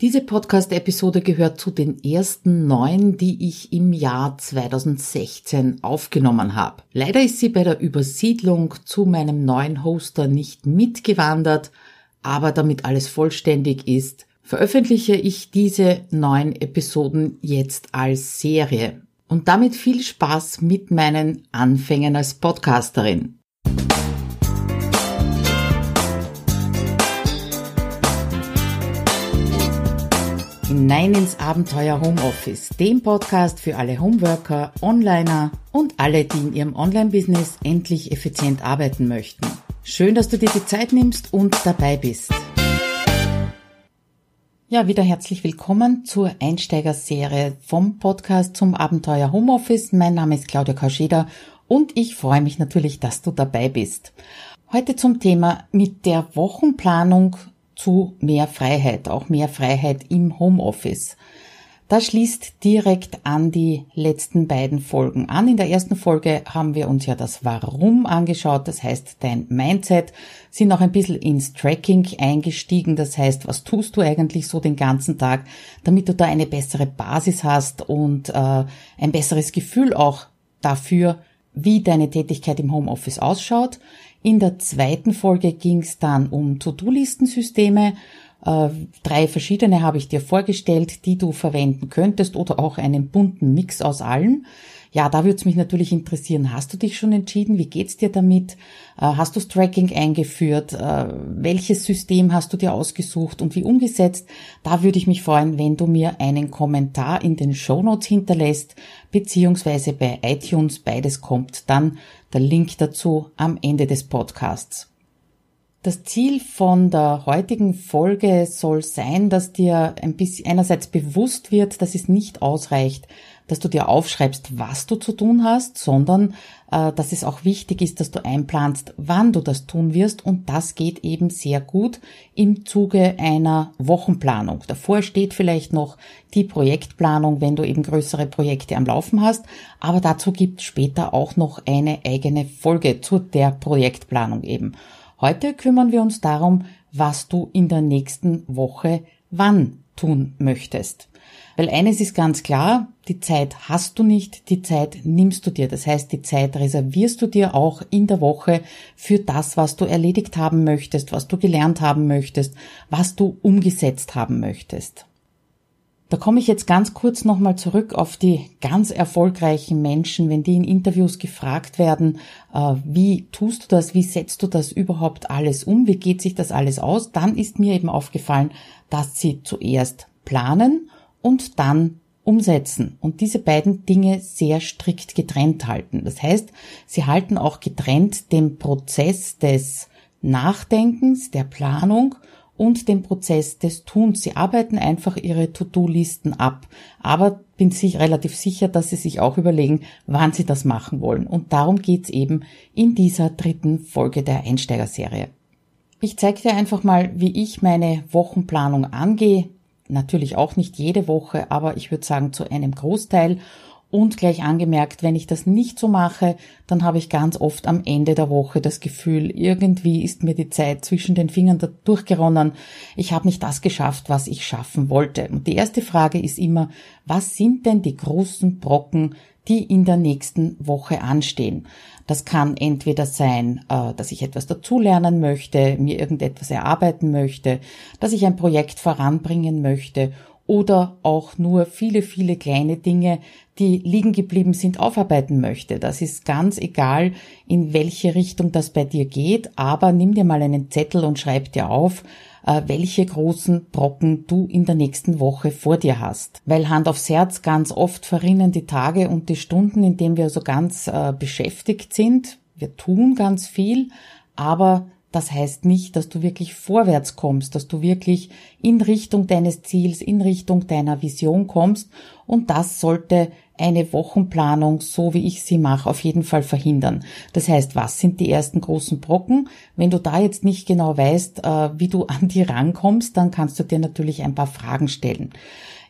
Diese Podcast-Episode gehört zu den ersten neun, die ich im Jahr 2016 aufgenommen habe. Leider ist sie bei der Übersiedlung zu meinem neuen Hoster nicht mitgewandert, aber damit alles vollständig ist, veröffentliche ich diese neun Episoden jetzt als Serie. Und damit viel Spaß mit meinen Anfängen als Podcasterin. Hinein ins Abenteuer Homeoffice, dem Podcast für alle Homeworker, Onliner und alle, die in ihrem Online-Business endlich effizient arbeiten möchten. Schön, dass du dir die Zeit nimmst und dabei bist. Ja, wieder herzlich willkommen zur Einsteigerserie vom Podcast zum Abenteuer Homeoffice. Mein Name ist Claudia Kauscheder und ich freue mich natürlich, dass du dabei bist. Heute zum Thema mit der Wochenplanung zu mehr Freiheit, auch mehr Freiheit im Homeoffice. Das schließt direkt an die letzten beiden Folgen an. In der ersten Folge haben wir uns ja das Warum angeschaut, das heißt dein Mindset, sind auch ein bisschen ins Tracking eingestiegen, das heißt, was tust du eigentlich so den ganzen Tag, damit du da eine bessere Basis hast und äh, ein besseres Gefühl auch dafür, wie deine Tätigkeit im Homeoffice ausschaut. In der zweiten Folge ging es dann um To-Do-Listensysteme. Äh, drei verschiedene habe ich dir vorgestellt, die du verwenden könntest oder auch einen bunten Mix aus allen. Ja, da würde es mich natürlich interessieren, hast du dich schon entschieden? Wie geht's dir damit? Äh, hast du Tracking eingeführt? Äh, welches System hast du dir ausgesucht und wie umgesetzt? Da würde ich mich freuen, wenn du mir einen Kommentar in den Show Notes hinterlässt, beziehungsweise bei iTunes beides kommt dann der Link dazu am Ende des Podcasts. Das Ziel von der heutigen Folge soll sein, dass dir ein bisschen einerseits bewusst wird, dass es nicht ausreicht, dass du dir aufschreibst, was du zu tun hast, sondern äh, dass es auch wichtig ist, dass du einplanst, wann du das tun wirst und das geht eben sehr gut im Zuge einer Wochenplanung. Davor steht vielleicht noch die Projektplanung, wenn du eben größere Projekte am Laufen hast, aber dazu gibt es später auch noch eine eigene Folge zu der Projektplanung eben. Heute kümmern wir uns darum, was du in der nächsten Woche wann tun möchtest. Weil eines ist ganz klar, die Zeit hast du nicht, die Zeit nimmst du dir. Das heißt, die Zeit reservierst du dir auch in der Woche für das, was du erledigt haben möchtest, was du gelernt haben möchtest, was du umgesetzt haben möchtest. Da komme ich jetzt ganz kurz nochmal zurück auf die ganz erfolgreichen Menschen, wenn die in Interviews gefragt werden, äh, wie tust du das, wie setzt du das überhaupt alles um, wie geht sich das alles aus, dann ist mir eben aufgefallen, dass sie zuerst planen und dann umsetzen und diese beiden Dinge sehr strikt getrennt halten. Das heißt, sie halten auch getrennt den Prozess des Nachdenkens, der Planung und den Prozess des Tuns. Sie arbeiten einfach ihre To-Do-Listen ab, aber bin sich relativ sicher, dass sie sich auch überlegen, wann sie das machen wollen. Und darum geht's eben in dieser dritten Folge der Einsteigerserie. Ich zeige dir einfach mal, wie ich meine Wochenplanung angehe. Natürlich auch nicht jede Woche, aber ich würde sagen zu einem Großteil. Und gleich angemerkt, wenn ich das nicht so mache, dann habe ich ganz oft am Ende der Woche das Gefühl, irgendwie ist mir die Zeit zwischen den Fingern durchgeronnen. Ich habe nicht das geschafft, was ich schaffen wollte. Und die erste Frage ist immer, was sind denn die großen Brocken, die in der nächsten Woche anstehen? Das kann entweder sein, äh, dass ich etwas dazulernen möchte, mir irgendetwas erarbeiten möchte, dass ich ein Projekt voranbringen möchte oder auch nur viele, viele kleine Dinge, die liegen geblieben sind, aufarbeiten möchte. Das ist ganz egal, in welche Richtung das bei dir geht, aber nimm dir mal einen Zettel und schreib dir auf, welche großen Brocken du in der nächsten Woche vor dir hast. Weil Hand aufs Herz ganz oft verrinnen die Tage und die Stunden, in denen wir so ganz äh, beschäftigt sind. Wir tun ganz viel, aber das heißt nicht, dass du wirklich vorwärts kommst, dass du wirklich in Richtung deines Ziels, in Richtung deiner Vision kommst. Und das sollte eine Wochenplanung, so wie ich sie mache, auf jeden Fall verhindern. Das heißt, was sind die ersten großen Brocken? Wenn du da jetzt nicht genau weißt, äh, wie du an die rankommst, dann kannst du dir natürlich ein paar Fragen stellen.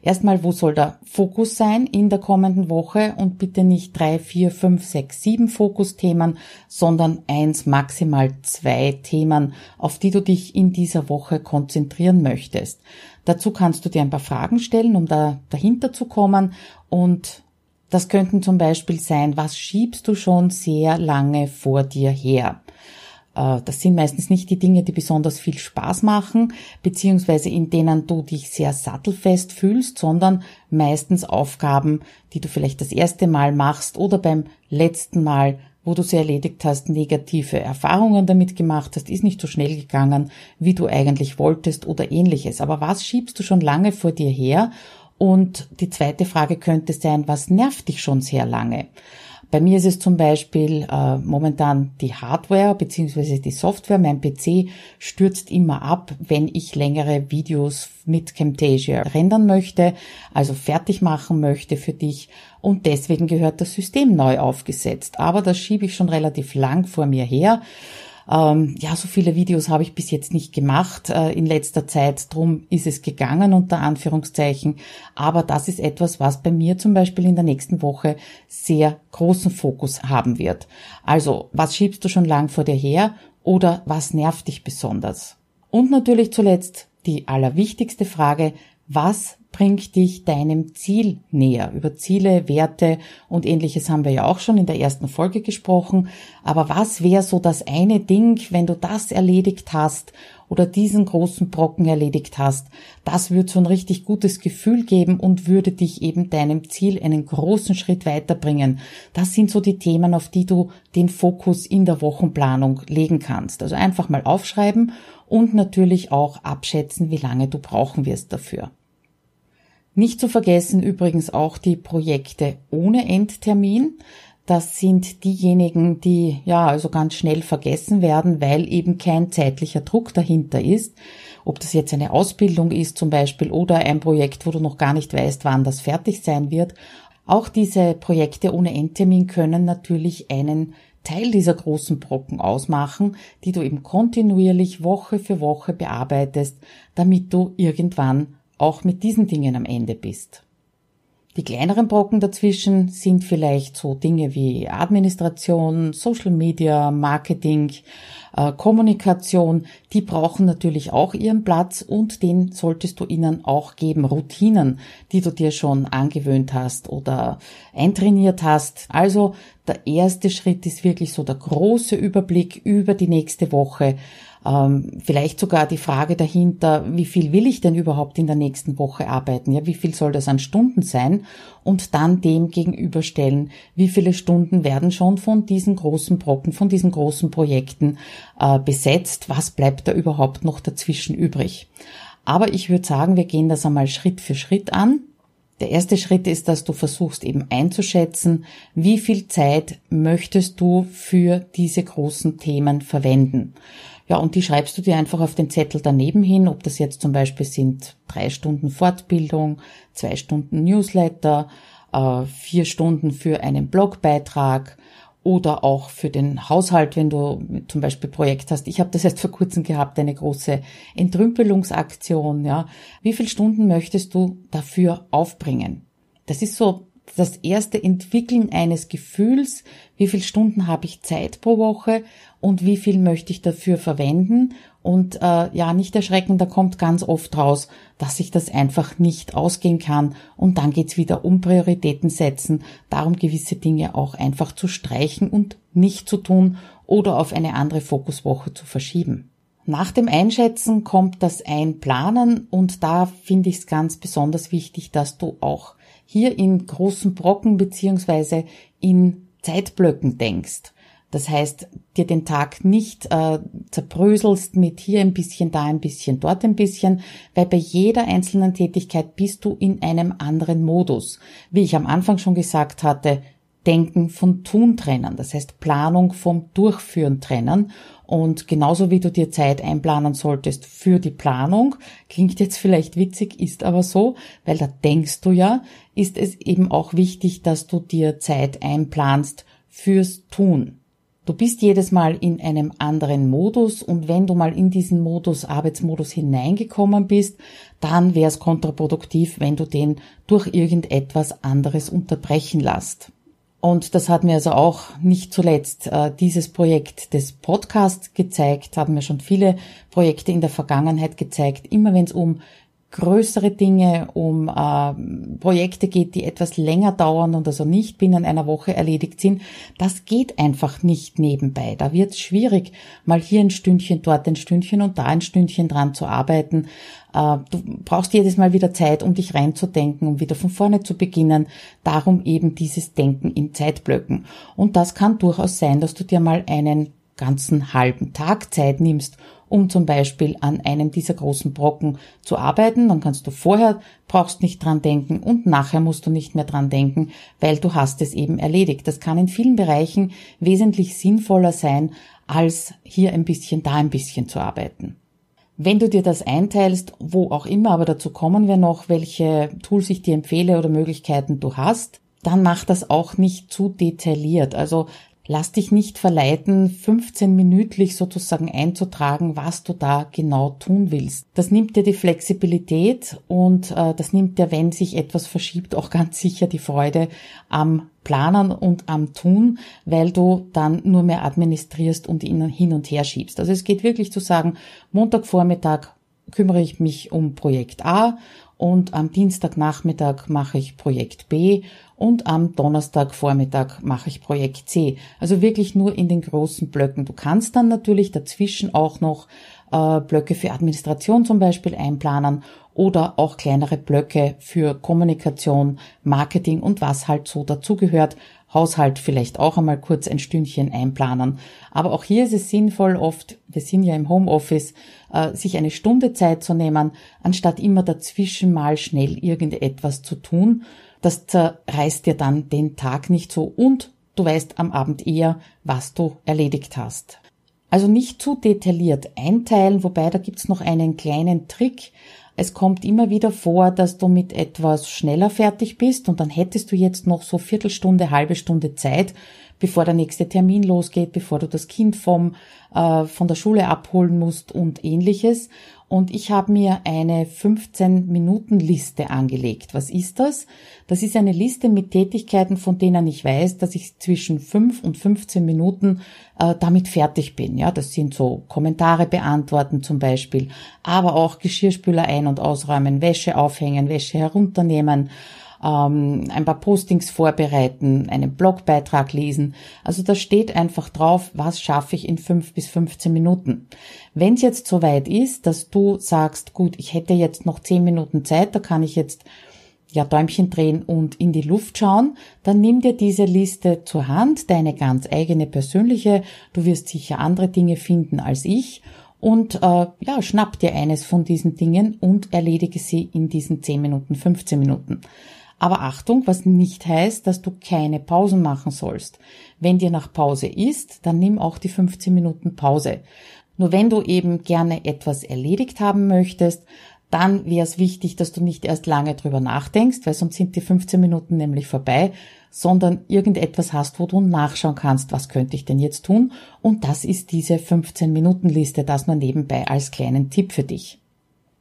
Erstmal, wo soll der Fokus sein in der kommenden Woche und bitte nicht drei, vier, fünf, sechs, sieben Fokusthemen, sondern eins, maximal zwei Themen, auf die du dich in dieser Woche konzentrieren möchtest. Dazu kannst du dir ein paar Fragen stellen, um da dahinter zu kommen und das könnten zum Beispiel sein, was schiebst du schon sehr lange vor dir her? Äh, das sind meistens nicht die Dinge, die besonders viel Spaß machen, beziehungsweise in denen du dich sehr sattelfest fühlst, sondern meistens Aufgaben, die du vielleicht das erste Mal machst oder beim letzten Mal, wo du sie erledigt hast, negative Erfahrungen damit gemacht hast, ist nicht so schnell gegangen, wie du eigentlich wolltest oder ähnliches. Aber was schiebst du schon lange vor dir her? Und die zweite Frage könnte sein, was nervt dich schon sehr lange? Bei mir ist es zum Beispiel äh, momentan die Hardware beziehungsweise die Software. Mein PC stürzt immer ab, wenn ich längere Videos mit Camtasia rendern möchte, also fertig machen möchte für dich. Und deswegen gehört das System neu aufgesetzt. Aber das schiebe ich schon relativ lang vor mir her. Ähm, ja, so viele Videos habe ich bis jetzt nicht gemacht äh, in letzter Zeit. Drum ist es gegangen unter Anführungszeichen. Aber das ist etwas, was bei mir zum Beispiel in der nächsten Woche sehr großen Fokus haben wird. Also, was schiebst du schon lang vor dir her oder was nervt dich besonders? Und natürlich zuletzt die allerwichtigste Frage, was bringt dich deinem Ziel näher. Über Ziele, Werte und ähnliches haben wir ja auch schon in der ersten Folge gesprochen. Aber was wäre so das eine Ding, wenn du das erledigt hast oder diesen großen Brocken erledigt hast? Das würde so ein richtig gutes Gefühl geben und würde dich eben deinem Ziel einen großen Schritt weiterbringen. Das sind so die Themen, auf die du den Fokus in der Wochenplanung legen kannst. Also einfach mal aufschreiben und natürlich auch abschätzen, wie lange du brauchen wirst dafür. Nicht zu vergessen übrigens auch die Projekte ohne Endtermin. Das sind diejenigen, die ja also ganz schnell vergessen werden, weil eben kein zeitlicher Druck dahinter ist. Ob das jetzt eine Ausbildung ist zum Beispiel oder ein Projekt, wo du noch gar nicht weißt, wann das fertig sein wird. Auch diese Projekte ohne Endtermin können natürlich einen Teil dieser großen Brocken ausmachen, die du eben kontinuierlich Woche für Woche bearbeitest, damit du irgendwann auch mit diesen Dingen am Ende bist. Die kleineren Brocken dazwischen sind vielleicht so Dinge wie Administration, Social Media, Marketing, äh, Kommunikation. Die brauchen natürlich auch ihren Platz und den solltest du ihnen auch geben. Routinen, die du dir schon angewöhnt hast oder eintrainiert hast. Also der erste Schritt ist wirklich so der große Überblick über die nächste Woche ähm, vielleicht sogar die Frage dahinter, wie viel will ich denn überhaupt in der nächsten Woche arbeiten? Ja, wie viel soll das an Stunden sein? Und dann dem gegenüberstellen, wie viele Stunden werden schon von diesen großen Brocken, von diesen großen Projekten äh, besetzt? Was bleibt da überhaupt noch dazwischen übrig? Aber ich würde sagen, wir gehen das einmal Schritt für Schritt an. Der erste Schritt ist, dass du versuchst eben einzuschätzen, wie viel Zeit möchtest du für diese großen Themen verwenden. Ja, und die schreibst du dir einfach auf den Zettel daneben hin, ob das jetzt zum Beispiel sind drei Stunden Fortbildung, zwei Stunden Newsletter, äh, vier Stunden für einen Blogbeitrag oder auch für den Haushalt, wenn du zum Beispiel Projekt hast. Ich habe das erst vor kurzem gehabt, eine große Entrümpelungsaktion. Ja, wie viele Stunden möchtest du dafür aufbringen? Das ist so das erste Entwickeln eines Gefühls, wie viele Stunden habe ich Zeit pro Woche und wie viel möchte ich dafür verwenden. Und äh, ja, nicht erschrecken, da kommt ganz oft raus, dass ich das einfach nicht ausgehen kann. Und dann geht's wieder um Prioritäten setzen, darum gewisse Dinge auch einfach zu streichen und nicht zu tun oder auf eine andere Fokuswoche zu verschieben. Nach dem Einschätzen kommt das Einplanen und da finde ich es ganz besonders wichtig, dass du auch hier in großen Brocken beziehungsweise in Zeitblöcken denkst. Das heißt, dir den Tag nicht äh, zerbröselst mit hier ein bisschen, da ein bisschen, dort ein bisschen, weil bei jeder einzelnen Tätigkeit bist du in einem anderen Modus. Wie ich am Anfang schon gesagt hatte, Denken von Tun trennen, das heißt Planung vom Durchführen trennen. Und genauso wie du dir Zeit einplanen solltest für die Planung, klingt jetzt vielleicht witzig, ist aber so, weil da denkst du ja, ist es eben auch wichtig, dass du dir Zeit einplanst fürs Tun. Du bist jedes Mal in einem anderen Modus und wenn du mal in diesen Modus, Arbeitsmodus hineingekommen bist, dann wäre es kontraproduktiv, wenn du den durch irgendetwas anderes unterbrechen lässt. Und das hat mir also auch nicht zuletzt äh, dieses Projekt des Podcasts gezeigt, haben mir schon viele Projekte in der Vergangenheit gezeigt. Immer wenn es um größere Dinge, um äh, Projekte geht, die etwas länger dauern und also nicht binnen einer Woche erledigt sind, das geht einfach nicht nebenbei. Da wird es schwierig, mal hier ein Stündchen, dort ein Stündchen und da ein Stündchen dran zu arbeiten. Äh, du brauchst jedes Mal wieder Zeit, um dich reinzudenken, um wieder von vorne zu beginnen. Darum eben dieses Denken in Zeitblöcken. Und das kann durchaus sein, dass du dir mal einen ganzen halben Tag Zeit nimmst, um zum Beispiel an einem dieser großen Brocken zu arbeiten. Dann kannst du vorher, brauchst nicht dran denken und nachher musst du nicht mehr dran denken, weil du hast es eben erledigt. Das kann in vielen Bereichen wesentlich sinnvoller sein, als hier ein bisschen, da ein bisschen zu arbeiten. Wenn du dir das einteilst, wo auch immer, aber dazu kommen wir noch, welche Tools ich dir empfehle oder Möglichkeiten du hast, dann mach das auch nicht zu detailliert. Also Lass dich nicht verleiten, 15 minütlich sozusagen einzutragen, was du da genau tun willst. Das nimmt dir die Flexibilität und äh, das nimmt dir, wenn sich etwas verschiebt, auch ganz sicher die Freude am Planen und am Tun, weil du dann nur mehr administrierst und ihn hin und her schiebst. Also es geht wirklich zu sagen, Montagvormittag kümmere ich mich um Projekt A und am Dienstagnachmittag mache ich Projekt B und am Donnerstagvormittag mache ich Projekt C. Also wirklich nur in den großen Blöcken. Du kannst dann natürlich dazwischen auch noch äh, Blöcke für Administration zum Beispiel einplanen oder auch kleinere Blöcke für Kommunikation, Marketing und was halt so dazugehört. Haushalt vielleicht auch einmal kurz ein Stündchen einplanen. Aber auch hier ist es sinnvoll, oft, wir sind ja im Homeoffice, äh, sich eine Stunde Zeit zu nehmen, anstatt immer dazwischen mal schnell irgendetwas zu tun. Das zerreißt dir dann den Tag nicht so und du weißt am Abend eher, was du erledigt hast. Also nicht zu detailliert einteilen, wobei da gibt's noch einen kleinen Trick. Es kommt immer wieder vor, dass du mit etwas schneller fertig bist und dann hättest du jetzt noch so Viertelstunde, halbe Stunde Zeit, bevor der nächste Termin losgeht, bevor du das Kind vom, äh, von der Schule abholen musst und ähnliches und ich habe mir eine 15-Minuten-Liste angelegt. Was ist das? Das ist eine Liste mit Tätigkeiten, von denen ich weiß, dass ich zwischen 5 und 15 Minuten äh, damit fertig bin. Ja, das sind so Kommentare beantworten zum Beispiel, aber auch Geschirrspüler ein- und ausräumen, Wäsche aufhängen, Wäsche herunternehmen, ähm, ein paar Postings vorbereiten, einen Blogbeitrag lesen. Also da steht einfach drauf, was schaffe ich in fünf bis 15 Minuten. Wenn es jetzt soweit ist, dass du sagst, gut, ich hätte jetzt noch zehn Minuten Zeit, da kann ich jetzt ja, Däumchen drehen und in die Luft schauen, dann nimm dir diese Liste zur Hand, deine ganz eigene persönliche, du wirst sicher andere Dinge finden als ich und äh, ja, schnapp dir eines von diesen Dingen und erledige sie in diesen 10 Minuten, 15 Minuten. Aber Achtung, was nicht heißt, dass du keine Pausen machen sollst. Wenn dir nach Pause ist, dann nimm auch die 15 Minuten Pause. Nur wenn du eben gerne etwas erledigt haben möchtest, dann wäre es wichtig, dass du nicht erst lange drüber nachdenkst, weil sonst sind die 15 Minuten nämlich vorbei, sondern irgendetwas hast, wo du nachschauen kannst, was könnte ich denn jetzt tun? Und das ist diese 15 Minuten Liste, das nur nebenbei als kleinen Tipp für dich.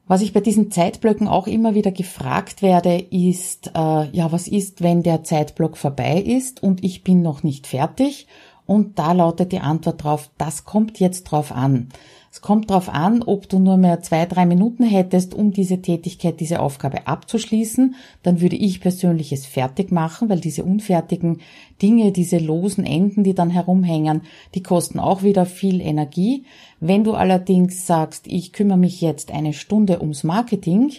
Was ich bei diesen Zeitblöcken auch immer wieder gefragt werde, ist, äh, ja, was ist, wenn der Zeitblock vorbei ist und ich bin noch nicht fertig? Und da lautet die Antwort drauf, das kommt jetzt drauf an. Es kommt darauf an, ob du nur mehr zwei, drei Minuten hättest, um diese Tätigkeit, diese Aufgabe abzuschließen. Dann würde ich persönlich es fertig machen, weil diese unfertigen Dinge, diese losen Enden, die dann herumhängen, die kosten auch wieder viel Energie. Wenn du allerdings sagst, ich kümmere mich jetzt eine Stunde ums Marketing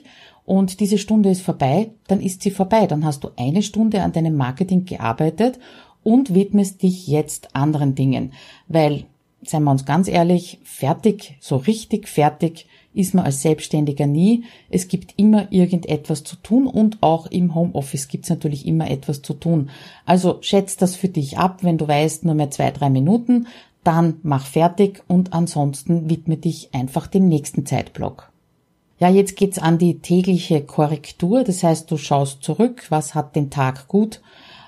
und diese Stunde ist vorbei, dann ist sie vorbei. Dann hast du eine Stunde an deinem Marketing gearbeitet und widmest dich jetzt anderen Dingen, weil seien wir uns ganz ehrlich, fertig, so richtig fertig ist man als Selbstständiger nie. Es gibt immer irgendetwas zu tun und auch im Homeoffice gibt es natürlich immer etwas zu tun. Also schätz das für dich ab, wenn du weißt, nur mehr zwei, drei Minuten, dann mach fertig und ansonsten widme dich einfach dem nächsten Zeitblock. Ja, jetzt geht's an die tägliche Korrektur. Das heißt, du schaust zurück, was hat den Tag gut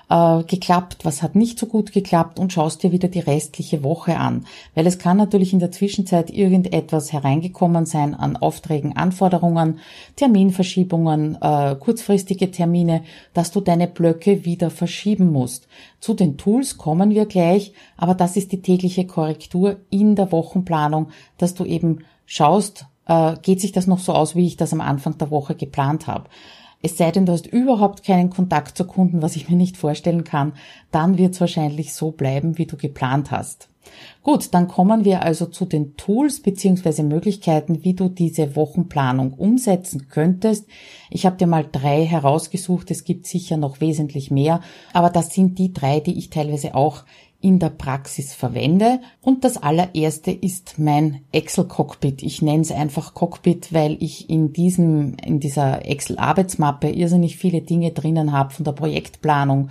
äh, geklappt, was hat nicht so gut geklappt und schaust dir wieder die restliche Woche an. Weil es kann natürlich in der Zwischenzeit irgendetwas hereingekommen sein an Aufträgen, Anforderungen, Terminverschiebungen, äh, kurzfristige Termine, dass du deine Blöcke wieder verschieben musst. Zu den Tools kommen wir gleich, aber das ist die tägliche Korrektur in der Wochenplanung, dass du eben schaust, äh, geht sich das noch so aus, wie ich das am Anfang der Woche geplant habe. Es sei denn, du hast überhaupt keinen Kontakt zu Kunden, was ich mir nicht vorstellen kann, dann wird es wahrscheinlich so bleiben, wie du geplant hast. Gut, dann kommen wir also zu den Tools beziehungsweise Möglichkeiten, wie du diese Wochenplanung umsetzen könntest. Ich habe dir mal drei herausgesucht, es gibt sicher noch wesentlich mehr, aber das sind die drei, die ich teilweise auch in der Praxis verwende. Und das allererste ist mein Excel Cockpit. Ich nenne es einfach Cockpit, weil ich in diesem, in dieser Excel Arbeitsmappe irrsinnig viele Dinge drinnen habe von der Projektplanung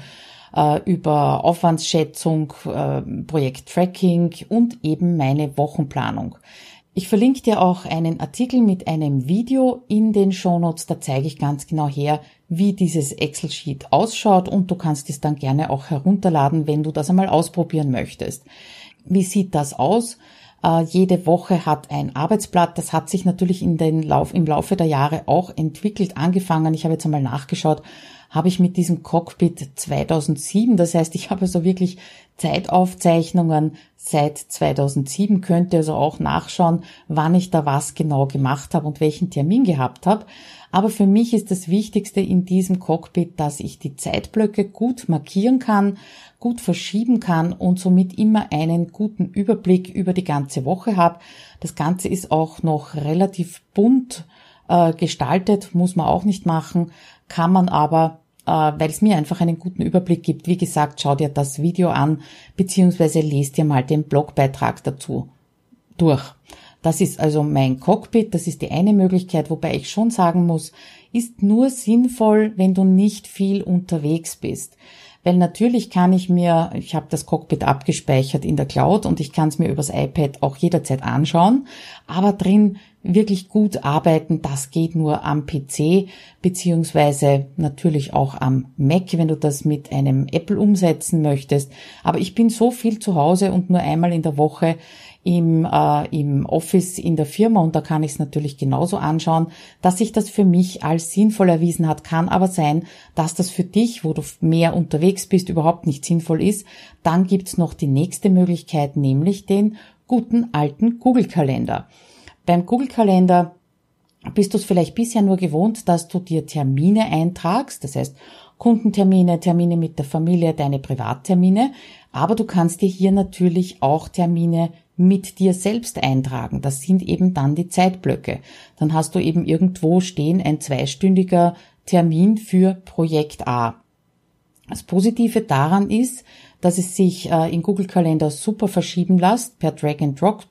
äh, über Aufwandsschätzung, äh, Projekttracking und eben meine Wochenplanung. Ich verlinke dir auch einen Artikel mit einem Video in den Shownotes, da zeige ich ganz genau her, wie dieses Excel-Sheet ausschaut und du kannst es dann gerne auch herunterladen, wenn du das einmal ausprobieren möchtest. Wie sieht das aus? Äh, jede Woche hat ein Arbeitsblatt. Das hat sich natürlich in den Lauf, im Laufe der Jahre auch entwickelt, angefangen. Ich habe jetzt einmal nachgeschaut, habe ich mit diesem Cockpit 2007, das heißt, ich habe also wirklich Zeitaufzeichnungen seit 2007, könnte also auch nachschauen, wann ich da was genau gemacht habe und welchen Termin gehabt habe. Aber für mich ist das Wichtigste in diesem Cockpit, dass ich die Zeitblöcke gut markieren kann, gut verschieben kann und somit immer einen guten Überblick über die ganze Woche habe. Das Ganze ist auch noch relativ bunt äh, gestaltet, muss man auch nicht machen, kann man aber weil es mir einfach einen guten Überblick gibt. Wie gesagt, schau dir das Video an, beziehungsweise lest dir mal den Blogbeitrag dazu durch. Das ist also mein Cockpit, das ist die eine Möglichkeit, wobei ich schon sagen muss, ist nur sinnvoll, wenn du nicht viel unterwegs bist. Weil natürlich kann ich mir, ich habe das Cockpit abgespeichert in der Cloud und ich kann es mir übers iPad auch jederzeit anschauen, aber drin wirklich gut arbeiten, das geht nur am PC, beziehungsweise natürlich auch am Mac, wenn du das mit einem Apple umsetzen möchtest. Aber ich bin so viel zu Hause und nur einmal in der Woche im, äh, im Office in der Firma und da kann ich es natürlich genauso anschauen, dass sich das für mich als sinnvoll erwiesen hat. Kann aber sein, dass das für dich, wo du mehr unterwegs bist, überhaupt nicht sinnvoll ist. Dann gibt's noch die nächste Möglichkeit, nämlich den guten alten Google-Kalender. Beim Google-Kalender bist du es vielleicht bisher nur gewohnt, dass du dir Termine eintragst, das heißt Kundentermine, Termine mit der Familie, deine Privattermine, aber du kannst dir hier natürlich auch Termine mit dir selbst eintragen. Das sind eben dann die Zeitblöcke. Dann hast du eben irgendwo stehen ein zweistündiger Termin für Projekt A. Das Positive daran ist, dass es sich äh, in Google Kalender super verschieben lässt per Drag and Drop.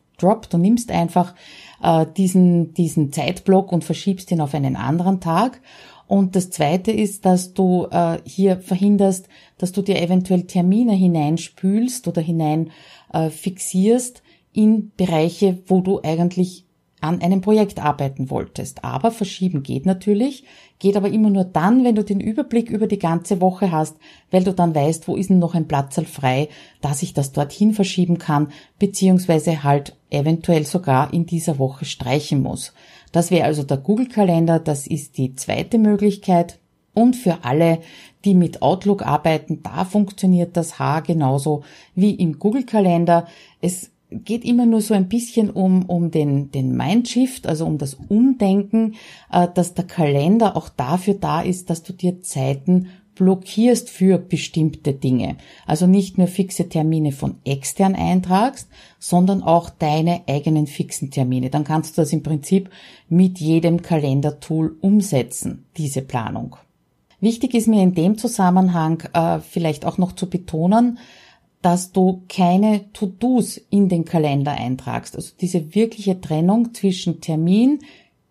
Du nimmst einfach äh, diesen, diesen Zeitblock und verschiebst ihn auf einen anderen Tag. Und das Zweite ist, dass du äh, hier verhinderst, dass du dir eventuell Termine hineinspülst oder hinein äh, fixierst, in Bereiche, wo du eigentlich an einem Projekt arbeiten wolltest. Aber verschieben geht natürlich, geht aber immer nur dann, wenn du den Überblick über die ganze Woche hast, weil du dann weißt, wo ist denn noch ein Platzal frei, dass ich das dorthin verschieben kann, beziehungsweise halt eventuell sogar in dieser Woche streichen muss. Das wäre also der Google-Kalender, das ist die zweite Möglichkeit. Und für alle, die mit Outlook arbeiten, da funktioniert das H genauso wie im Google-Kalender. Es geht immer nur so ein bisschen um, um den, den Mindshift, also um das Umdenken, äh, dass der Kalender auch dafür da ist, dass du dir Zeiten blockierst für bestimmte Dinge. Also nicht nur fixe Termine von extern eintragst, sondern auch deine eigenen fixen Termine. Dann kannst du das im Prinzip mit jedem Kalendertool umsetzen, diese Planung. Wichtig ist mir in dem Zusammenhang äh, vielleicht auch noch zu betonen, dass du keine To-Dos in den Kalender eintragst. Also diese wirkliche Trennung zwischen Termin,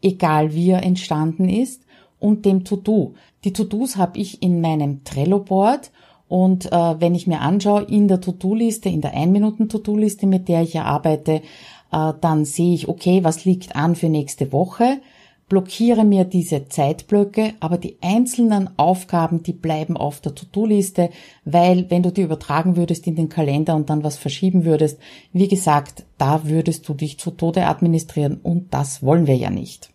egal wie er entstanden ist, und dem To-Do. Die To-Dos habe ich in meinem Trello-Board und äh, wenn ich mir anschaue, in der To-Do-Liste, in der 1-Minuten-To-Do-Liste, mit der ich ja arbeite, äh, dann sehe ich, okay, was liegt an für nächste Woche. Blockiere mir diese Zeitblöcke, aber die einzelnen Aufgaben, die bleiben auf der To-Do-Liste, weil wenn du die übertragen würdest in den Kalender und dann was verschieben würdest, wie gesagt, da würdest du dich zu Tode administrieren und das wollen wir ja nicht.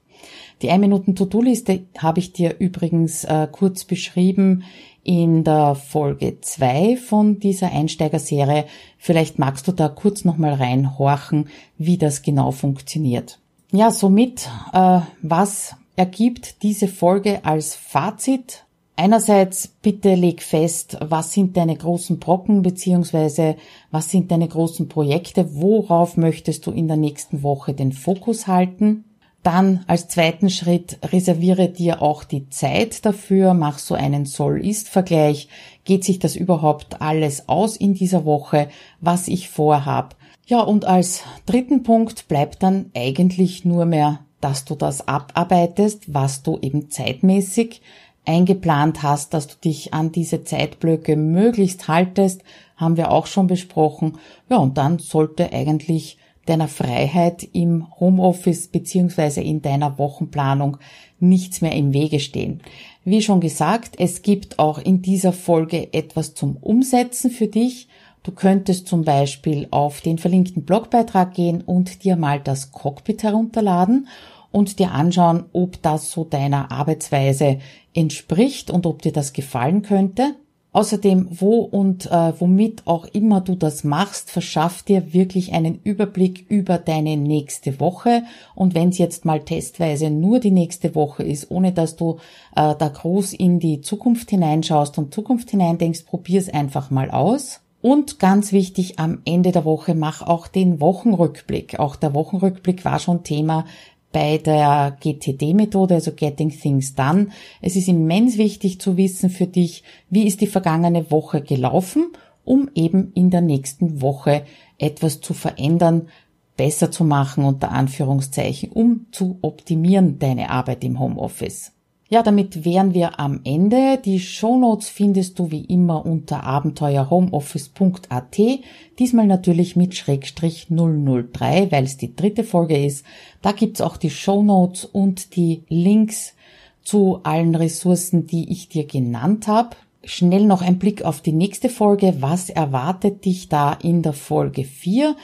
Die 1 Minuten To-Do-Liste habe ich dir übrigens äh, kurz beschrieben in der Folge 2 von dieser Einsteigerserie. Vielleicht magst du da kurz nochmal reinhorchen, wie das genau funktioniert. Ja, somit, äh, was ergibt diese Folge als Fazit? Einerseits bitte leg fest, was sind deine großen Brocken beziehungsweise was sind deine großen Projekte, worauf möchtest du in der nächsten Woche den Fokus halten. Dann als zweiten Schritt reserviere dir auch die Zeit dafür, mach so einen Soll-Ist-Vergleich. Geht sich das überhaupt alles aus in dieser Woche, was ich vorhab? Ja, und als dritten Punkt bleibt dann eigentlich nur mehr, dass du das abarbeitest, was du eben zeitmäßig eingeplant hast, dass du dich an diese Zeitblöcke möglichst haltest, haben wir auch schon besprochen. Ja, und dann sollte eigentlich deiner Freiheit im Homeoffice beziehungsweise in deiner Wochenplanung nichts mehr im Wege stehen. Wie schon gesagt, es gibt auch in dieser Folge etwas zum Umsetzen für dich. Du könntest zum Beispiel auf den verlinkten Blogbeitrag gehen und dir mal das Cockpit herunterladen und dir anschauen, ob das so deiner Arbeitsweise entspricht und ob dir das gefallen könnte. Außerdem, wo und äh, womit auch immer du das machst, verschafft dir wirklich einen Überblick über deine nächste Woche. Und wenn es jetzt mal testweise nur die nächste Woche ist, ohne dass du äh, da groß in die Zukunft hineinschaust und Zukunft hineindenkst, probier es einfach mal aus. Und ganz wichtig, am Ende der Woche mach auch den Wochenrückblick. Auch der Wochenrückblick war schon Thema bei der GTD-Methode, also Getting Things Done. Es ist immens wichtig zu wissen für dich, wie ist die vergangene Woche gelaufen, um eben in der nächsten Woche etwas zu verändern, besser zu machen unter Anführungszeichen, um zu optimieren deine Arbeit im Homeoffice. Ja, damit wären wir am Ende. Die Shownotes findest du wie immer unter abenteuerhomeoffice.at. Diesmal natürlich mit Schrägstrich 003, weil es die dritte Folge ist. Da gibt's auch die Shownotes und die Links zu allen Ressourcen, die ich dir genannt habe. Schnell noch ein Blick auf die nächste Folge. Was erwartet dich da in der Folge 4?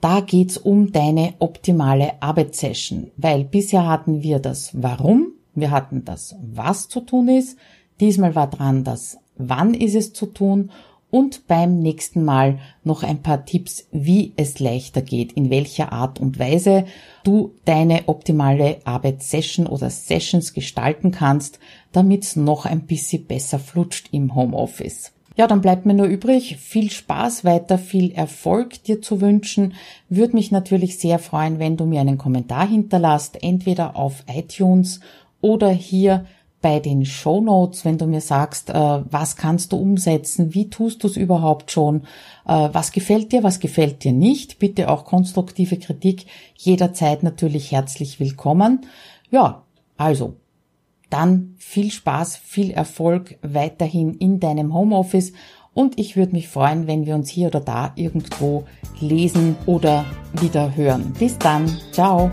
Da geht's um deine optimale Arbeitssession, weil bisher hatten wir das Warum, wir hatten das, was zu tun ist. Diesmal war dran das, wann ist es zu tun und beim nächsten Mal noch ein paar Tipps, wie es leichter geht, in welcher Art und Weise du deine optimale Arbeitssession oder Sessions gestalten kannst, damit es noch ein bisschen besser flutscht im Homeoffice. Ja, dann bleibt mir nur übrig, viel Spaß weiter, viel Erfolg dir zu wünschen. Würde mich natürlich sehr freuen, wenn du mir einen Kommentar hinterlasst, entweder auf iTunes oder hier bei den Show Notes, wenn du mir sagst, äh, was kannst du umsetzen, wie tust du es überhaupt schon, äh, was gefällt dir, was gefällt dir nicht, bitte auch konstruktive Kritik jederzeit natürlich herzlich willkommen. Ja, also dann viel Spaß, viel Erfolg weiterhin in deinem Homeoffice und ich würde mich freuen, wenn wir uns hier oder da irgendwo lesen oder wieder hören. Bis dann, ciao.